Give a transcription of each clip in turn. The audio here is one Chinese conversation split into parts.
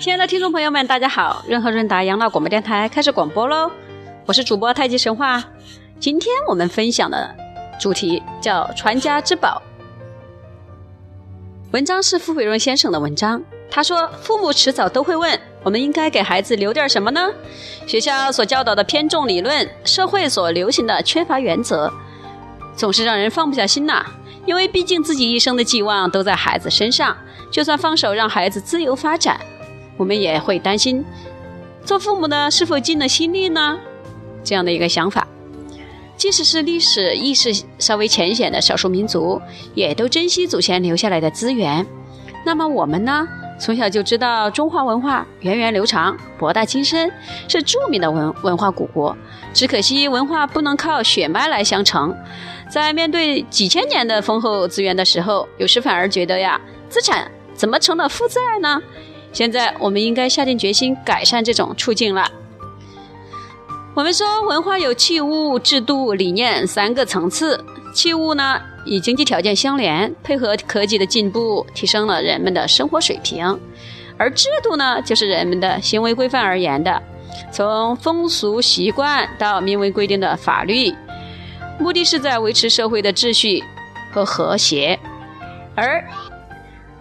亲爱的听众朋友们，大家好！润和润达养老广播电台开始广播喽，我是主播太极神话。今天我们分享的主题叫“传家之宝”。文章是傅伟荣先生的文章，他说：“父母迟早都会问，我们应该给孩子留点什么呢？学校所教导的偏重理论，社会所流行的缺乏原则，总是让人放不下心呐。因为毕竟自己一生的寄望都在孩子身上，就算放手让孩子自由发展。”我们也会担心，做父母的是否尽了心力呢？这样的一个想法。即使是历史意识稍微浅显的少数民族，也都珍惜祖先留下来的资源。那么我们呢？从小就知道中华文化源远流长、博大精深，是著名的文文化古国。只可惜文化不能靠血脉来相承，在面对几千年的丰厚资源的时候，有时反而觉得呀，资产怎么成了负债呢？现在我们应该下定决心改善这种处境了。我们说文化有器物、制度、理念三个层次。器物呢，与经济条件相连，配合科技的进步，提升了人们的生活水平；而制度呢，就是人们的行为规范而言的，从风俗习惯到明文规定的法律，目的是在维持社会的秩序和和谐。而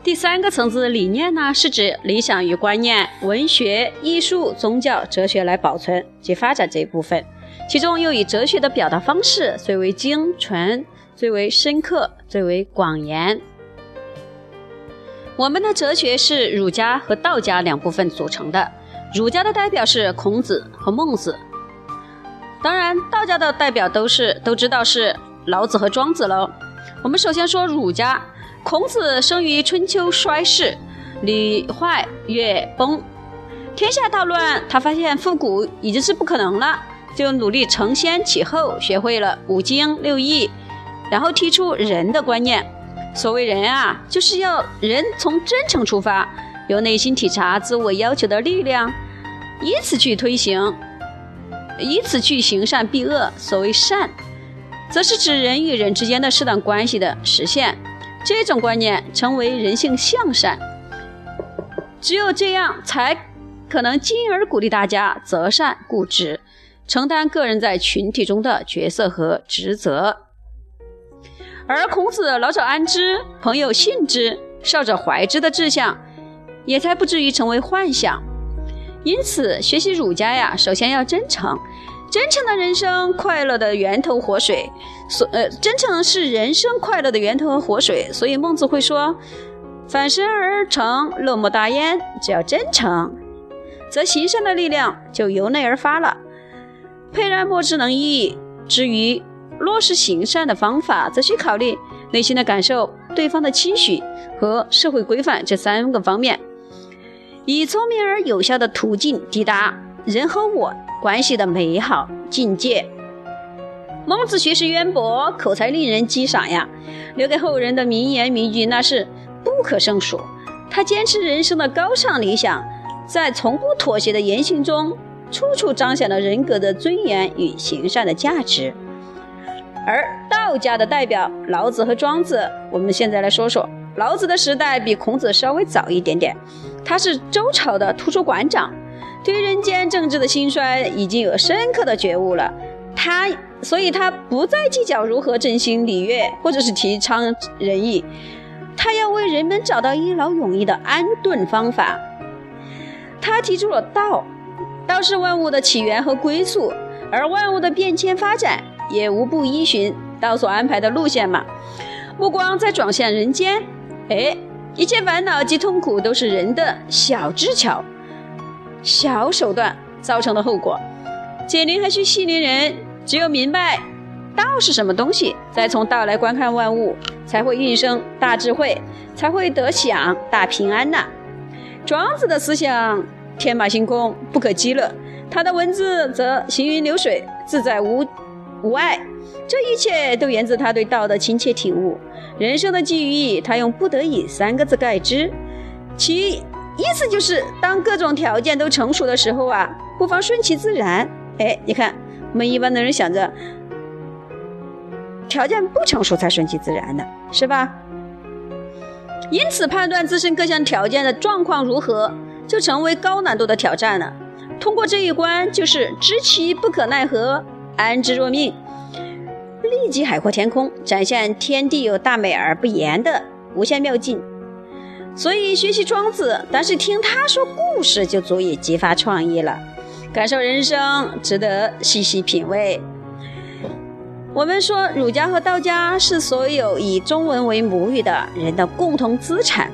第三个层次的理念呢，是指理想与观念、文学、艺术、宗教、哲学来保存及发展这一部分，其中又以哲学的表达方式最为精纯、最为深刻、最为广延。我们的哲学是儒家和道家两部分组成的，儒家的代表是孔子和孟子，当然道家的代表都是都知道是老子和庄子喽。我们首先说儒家。孔子生于春秋衰世，礼坏乐崩，天下大乱。他发现复古已经是不可能了，就努力承先启后，学会了五经六艺，然后提出仁的观念。所谓仁啊，就是要人从真诚出发，由内心体察自我要求的力量，以此去推行，以此去行善避恶。所谓善，则是指人与人之间的适当关系的实现。这种观念成为人性向善，只有这样才可能进而鼓励大家择善固执，承担个人在群体中的角色和职责。而孔子老者安之，朋友信之，少者怀之的志向，也才不至于成为幻想。因此，学习儒家呀，首先要真诚。真诚的人生，快乐的源头活水。所呃，真诚是人生快乐的源头和活水。所以孟子会说：“反身而成，乐莫大焉。”只要真诚，则行善的力量就由内而发了。沛然莫之能易。至于落实行善的方法，则需考虑内心的感受、对方的期许和社会规范这三个方面，以聪明而有效的途径抵达人和我。关系的美好境界。孟子学识渊博，口才令人激赏呀，留给后人的名言名句那是不可胜数。他坚持人生的高尚理想，在从不妥协的言行中，处处彰显了人格的尊严与行善的价值。而道家的代表老子和庄子，我们现在来说说老子的时代比孔子稍微早一点点，他是周朝的图书馆长。对人间政治的兴衰已经有深刻的觉悟了，他所以他不再计较如何振兴礼乐，或者是提倡仁义，他要为人们找到一劳永逸的安顿方法。他提出了道，道是万物的起源和归宿，而万物的变迁发展也无不依循道所安排的路线嘛。目光再转向人间，哎，一切烦恼及痛苦都是人的小智巧。小手段造成的后果，解铃还需系铃人。只有明白道是什么东西，再从道来观看万物，才会孕生大智慧，才会得享大平安呐。庄子的思想天马行空，不可激乐，他的文字则行云流水，自在无无碍。这一切都源自他对道的亲切体悟。人生的际遇，他用“不得已”三个字概之，其。意思就是，当各种条件都成熟的时候啊，不妨顺其自然。哎，你看，我们一般的人想着，条件不成熟才顺其自然的，是吧？因此，判断自身各项条件的状况如何，就成为高难度的挑战了。通过这一关，就是知其不可奈何，安之若命，立即海阔天空，展现天地有大美而不言的无限妙境。所以学习庄子，但是听他说故事就足以激发创意了，感受人生值得细细品味。我们说儒家和道家是所有以中文为母语的人的共同资产，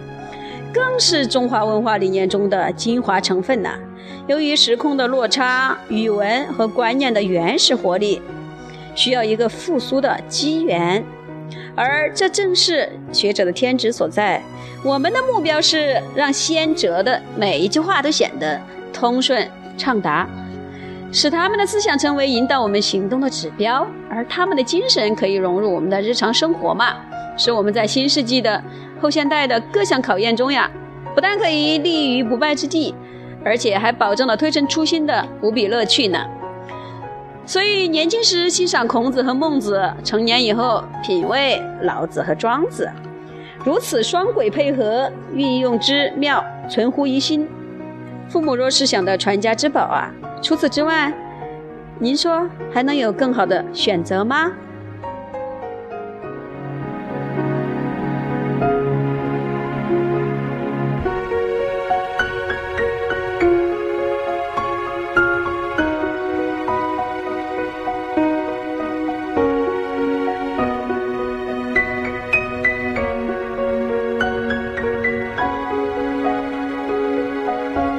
更是中华文化理念中的精华成分呐。由于时空的落差，语文和观念的原始活力，需要一个复苏的机缘，而这正是学者的天职所在。我们的目标是让先哲的每一句话都显得通顺畅达。使他们的思想成为引导我们行动的指标，而他们的精神可以融入我们的日常生活嘛？使我们在新世纪的后现代的各项考验中呀，不但可以立于不败之地，而且还保证了推陈出新的无比乐趣呢。所以年轻时欣赏孔子和孟子，成年以后品味老子和庄子，如此双轨配合，运用之妙，存乎一心。父母若是想的传家之宝啊！除此之外，您说还能有更好的选择吗？